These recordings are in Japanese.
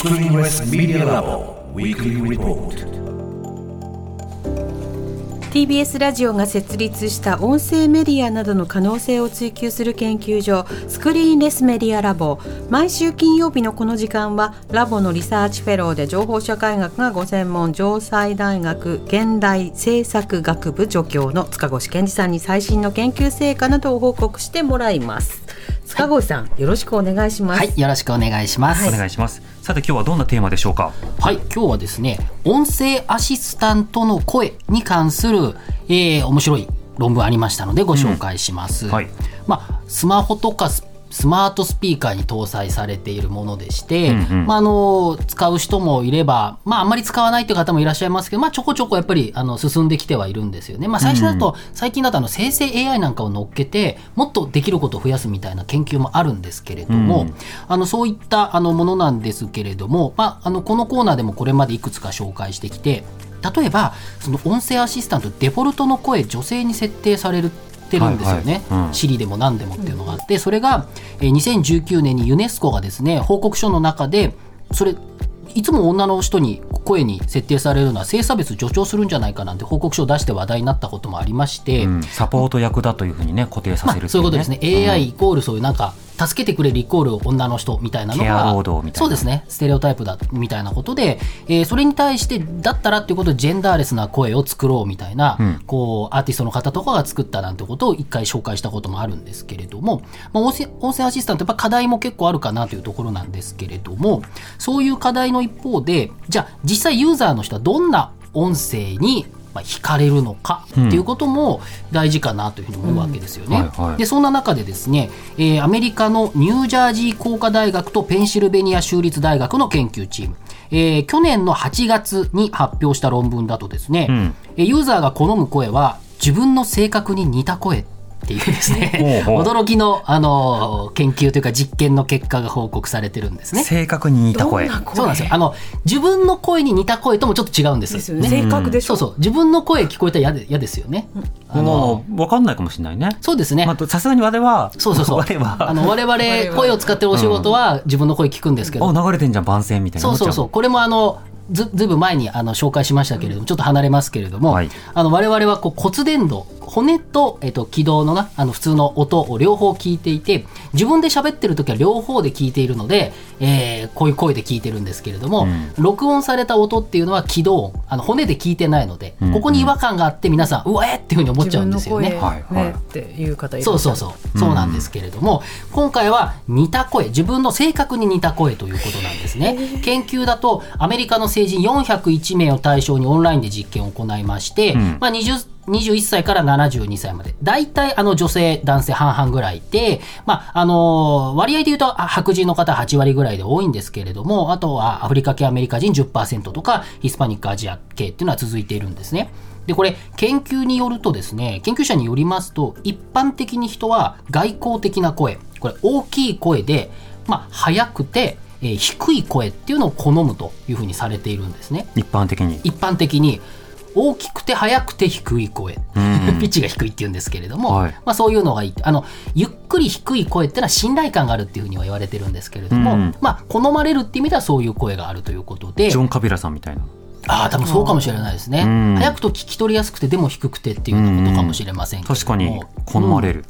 Screenless Media Lab Weekly Report. TBS ラジオが設立した音声メディアなどの可能性を追求する研究所 Screenless Media Lab 毎週金曜日のこの時間はラボのリサーチフェローで情報社会学がご専門城西大学現代政策学部助教の塚越健二さんに最新の研究成果などを報告してもらいます塚越さんよろしくお願いしますはい、よろしくお願いします。お願いします。さて今日はどんなテーマでしょうか？はい、今日はですね、音声アシスタントの声に関する、えー、面白い論文ありましたのでご紹介します。はいまあ、スマホとかススマートスピーカーに搭載されているものでして、うんうん。まあ、あの使う人もいれば、まあ、あんまり使わないという方もいらっしゃいますけど、まあ、ちょこちょこやっぱりあの進んできてはいるんですよね。まあ、最初だと、最近だとあの生成 AI なんかを乗っけてもっとできることを増やすみたいな研究もあるんですけれども、うん。あのそういったあのものなんですけれども、まあ、あのこのコーナーでもこれまでいくつか紹介してきて例えばその音声アシスタントデフォルトの声女性に設定されるてるんですよね、はいはい。うん。シリでも何でもっていうのがあってそれが、えー2019年にユネスコがですね報告書の中でそれいつも女の人に声に設定されるのは性差別助長するんじゃないかなんて報告書を出して話題になったこともありまして、うん、サポート役だというふうにね固定さまあ、せるってそういうことですね、うん。AI イコールそういうなんか助けてくれるイコール女の人みたいなのがそうですね。ステレオタイプだみたいなことで、えーそれに対してだったらっていうことでジェンダーレスな声を作ろうみたいな、うん。こうアーティストの方とかが作ったなんてことを一回紹介したこともあるんですけれども、まあ、音声音声アシスタントやっぱ課題も結構あるかなというところなんですけれどもそういう課題の一方でじゃあ実際ユーザーの人はどんな音声にまあ惹かれるのかっていうことも大事かなというふうに思うわけですよね。うん。はいはい。でそんな中でですね、えーアメリカのニュージャージー工科大学とペンシルベニア州立大学の研究チーム、えー去年の8月に発表した論文だとですね、うん。えーユーザーが好む声は自分の性格に似た声っていうですね。ほうほう。驚きの、あのー研究というか実験の結果が報告されてるんですね。正確に似た声。どんな声？そうなんですよ。あの自分の声に似た声ともちょっと違うんです。ですよね性格でしょ？そうそう。自分の声聞こえたら嫌ですよね。あのもう分かんないかもしれないね。そうですね。まあ、さすがに我々は、そうそうそう。我々は、あの我々声を使ってるお仕事は自分の声聞くんですけど、あ流れてんじゃん番宣みたいな。そうそうそう。これもあのずずいぶん前にあの紹介しましたけれども、ちょっと離れますけれども、はい。あの我々はこう骨伝導骨と,、えっと軌道のなあの普通の音を両方聞いていて自分で喋ってる時は両方で聞いているので、えーこういう声で聞いてるんですけれども、録音された音っていうのは軌道音あの骨で聞いてないので、うん。ここに違和感があって皆さんうわえっていうふうに思っちゃうんですよね。自分の声はい。はい。ねっていう方いらっしゃるそうそう。そう、そうなんですけれども、今回は似た声、自分の性格に似た声ということなんですね。研究だと、アメリカの成人401名を対象にオンラインで実験を行いまして、ん。まあ20 21歳から72歳まで、大体あの女性、男性半々ぐらいで、まあ、あの割合で言うとあ白人の方8割ぐらいで多いんですけれども、あとはアフリカ系アメリカ人10%とか、ヒスパニックアジア系っていうのは続いているんですね。でこれ研究によるとですね研究者によりますと一般的に人は外交的な声これ大きい声で、まあ、速くて、えー低い声っていうのを好むというふうにされているんですね一般的に。一般的に大きくて速くて低い声、ん。ピッチが低いっていうんですけれども、はい。まあ、そういうのがいい。あのゆっくり低い声っていうのは信頼感があるっていうふうには言われてるんですけれども、うん。まあ、好まれるっていう意味ではそういう声があるということで。ジョン・カビラさんみたいな。ああ多分そうかもしれないですね、うん。早くと聞き取りやすくてでも低くてっていうようなことかもしれませんけれども。確かに好まれる。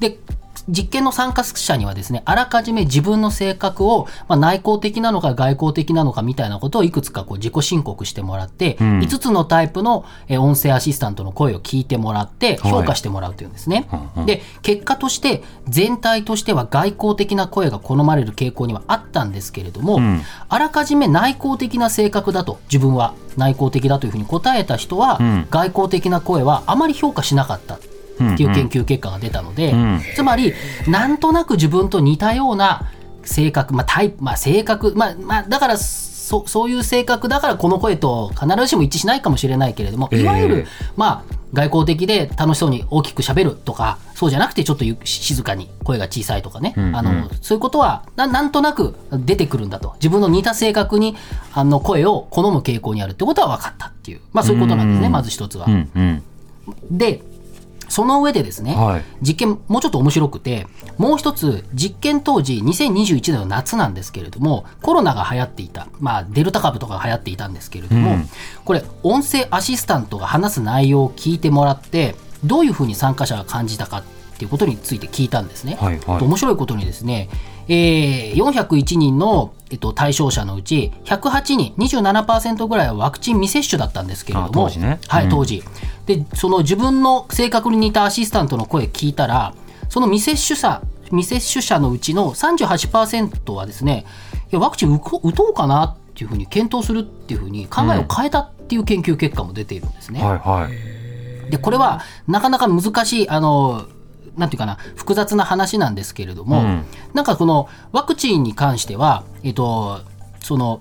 で実験の参加者にはですねあらかじめ自分の性格を、まあ、内向的なのか外向的なのかみたいなことをいくつかこう自己申告してもらって、うん。5つのタイプのえー音声アシスタントの声を聞いてもらってはい。評価してもらうというんですね。うんうん。で結果として全体としては外向的な声が好まれる傾向にはあったんですけれども、うん。あらかじめ内向的な性格だと自分は内向的だというふうに答えた人は、うん。外向的な声はあまり評価しなかったっていう研究結果が出たので、うん。つまりなんとなく自分と似たような性格、まあ、タイプ、まあ、性格、まあ、まあ、だからそそういう性格だからこの声と必ずしも一致しないかもしれないけれども、ええ。いわゆる、まあ、外交的で楽しそうに大きく喋るとかそうじゃなくてちょっとゆ静かに声が小さいとかね、うんうん。あのそういうことはななんとなく出てくるんだと。自分の似た性格にあの声を好む傾向にあるってことは分かったっていう、まあ、そういうことなんですね、うん。まず一つは。うんうん。でその上でですね、はい。実験もうちょっと面白くてもう一つ実験当時2021年の夏なんですけれどもコロナが流行っていた、まあ、デルタ株とかが流行っていたんですけれども、うん。これ音声アシスタントが話す内容を聞いてもらってどういうふうに参加者が感じたかっていうことについて聞いたんですね。はいはい。面白いことにですね、えー401人の、えっと、対象者のうち108人27%ぐらいはワクチン未接種だったんですけれどもあ当時ね。はい、うん。当時でその自分の性格に似たアシスタントの声聞いたらその未接種者未接種者のうちの38%はですねいやワクチン打とうかなっていうふうに検討するっていうふうに考えを変えたっていう研究結果も出ているんですね。はいはい。でこれはなかなか難しいあのなんていうかな複雑な話なんですけれども、うんなんかこのワクチンに関しては、えっと、その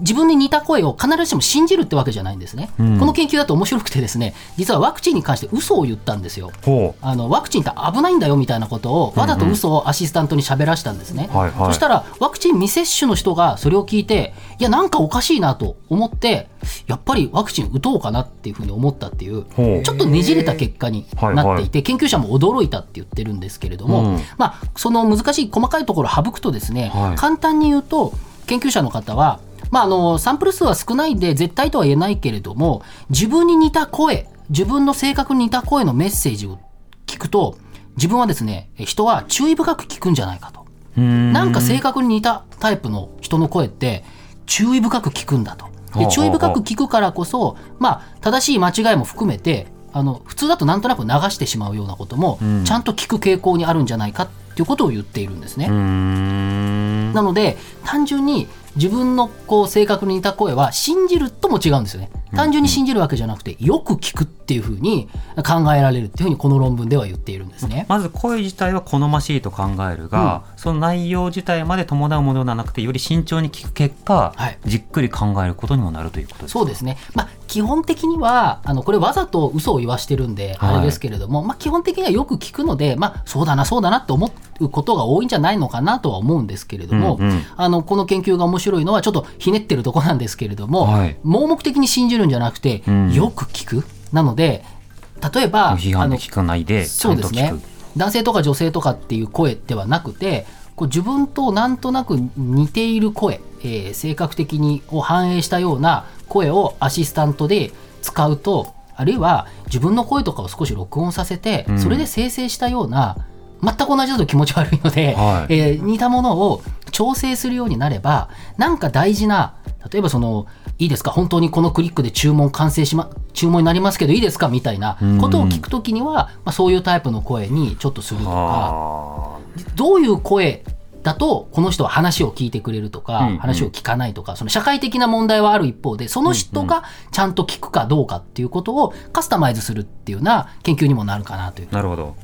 自分に似た声を必ずしも信じるってわけじゃないんですね、うん。この研究だと面白くてですね実はワクチンに関して嘘を言ったんですよ。ほあのワクチンって危ないんだよみたいなことをわざと嘘をアシスタントに喋らしたんですね、はいはい。そしたらワクチン未接種の人がそれを聞いていやなんかおかしいなと思ってやっぱりワクチン打とうかなっていうふうに思ったっていうちょっとねじれた結果になっていて、研究者も驚いたって言ってるんですけれども、うん。まあ、その難しい細かいところを省くとですね、はい。簡単に言うと研究者の方は、まあ、あのサンプル数は少ないんで絶対とは言えないけれども自分に似た声自分の性格に似た声のメッセージを聞くと自分はですね人は注意深く聞くんじゃないかと。なんか性格に似たタイプの人の声って注意深く聞くんだと。で注意深く聞くからこそ、まあ、正しい間違いも含めてあの普通だとなんとなく流してしまうようなことも、うんちゃんと聞く傾向にあるんじゃないかっていうことを言っているんですね。なので単純に自分のこう性格に似た声は信じるとも違うんですよね。単純に信じるわけじゃなくてよく聞くっていうふうに考えられるっていうふうにこの論文では言っているんですね。まず声自体は好ましいと考えるが、その内容自体まで伴うものではなくてより慎重に聞く結果、はい。じっくり考えることにもなるということですそうですね、まあ、基本的にはあのこれわざと嘘を言わしてるんではい。あれですけれども、まあ、基本的にはよく聞くので、まあ、そうだなそうだなって思うことが多いんじゃないのかなとは思うんですけれども、うんうん。あのこの研究が面白いのはちょっとひねってるとこなんですけれども、はい。盲目的に信じるんじゃなくて、うん。よく聞く。なので例えばあの批判で聞かないでちそうですね。男性とか女性とかっていう声ではなくてこう自分となんとなく似ている声、えー性格的にを反映したような声をアシスタントで使うとあるいは自分の声とかを少し録音させて、うん。それで生成したような全く同じだと気持ち悪いので、はい。えー似たものを調整するようになればなんか大事な例えばそのいいですか本当にこのクリックで注文完成しま注文になりますけどいいですかみたいなことを聞くときには、まあ、そういうタイプの声にちょっとするとか。あ。どういう声だとこの人は話を聞いてくれるとか、うんうん。話を聞かないとかその社会的な問題はある一方でその人がちゃんと聞くかどうかっていうことをカスタマイズするっていうような研究にもなるかなという。ーなるほど。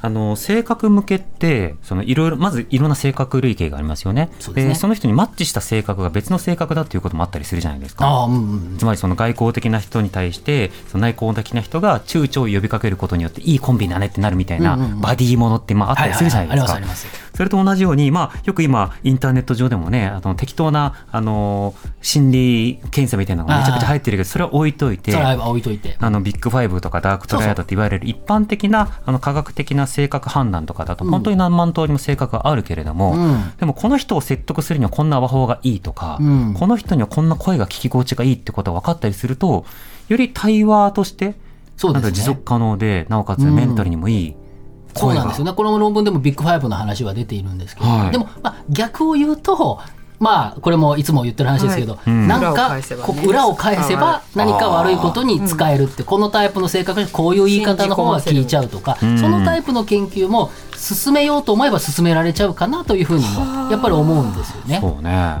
あの性格向けってそのいろいろまずいろんな性格類型がありますよね。そうですね。その人にマッチした性格が別の性格だっていうこともあったりするじゃないですか。ああうんうんつまりその外交的な人に対してその内向的な人が躊躇を呼びかけることによっていいコンビだねってなるみたいなうんうんうん。バディものってまああったりするじゃないですか。それと同じように、まあ、よく今インターネット上でもねあの適当なあの心理検査みたいなのがめちゃくちゃ入ってるけどそれは置いといてそれは置いといて。あのビッグファイブとかダークトライアドって言われる一般的なあの科学的な性格判断とかだとうん。本当に何万通りも性格があるけれども、うん。でもこの人を説得するにはこんな話法がいいとか、うん。この人にはこんな声が聞き心地がいいってことが分かったりするとより対話としてそうですね。持続可能でなおかつメンタルにもいいそう声が、なんですよね。この論文でもビッグファイブの話は出ているんですけど、はい。でも、まあ、逆を言うと、まあ、これもいつも言ってる話ですけど、はい。うん。なん裏をか裏を返せば何か悪いことに使えるって、このタイプの性格にこういう言い方の方が聞いちゃうとか、うんそのタイプの研究も進めようと思えば進められちゃうかなというふうにもやっぱり思うんですよね。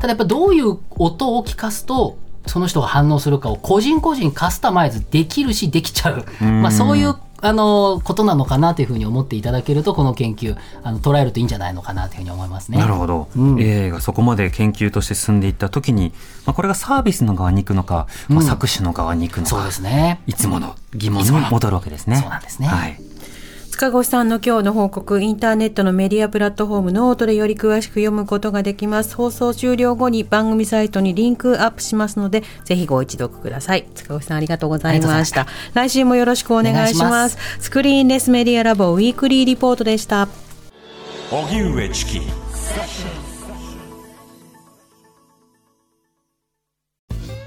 ただやっぱどういう音を聞かすとその人が反応するかを個人個人カスタマイズできるしできちゃう、うん。まあ、そういうあのことなのかなというふうに思っていただけるとこの研究あの捉えるといいんじゃないのかなというふうに思いますね。なるほど、うん。AI がそこまで研究として進んでいった時に、まあ、これがサービスの側に行くのか、まあ、作詞の側に行くのか、そうですね。いつもの疑問に戻るわけですね。そうなんですね。はい塚越さんの今日の報告、インターネットのメディアプラットフォームノートでより詳しく読むことができます。放送終了後に番組サイトにリンクアップしますので、ぜひご一読ください。塚越さんありがとうございました。来週もよろしくお願いします。スクリーンレスメディアラボウィークリーリポートでした。荻上チキ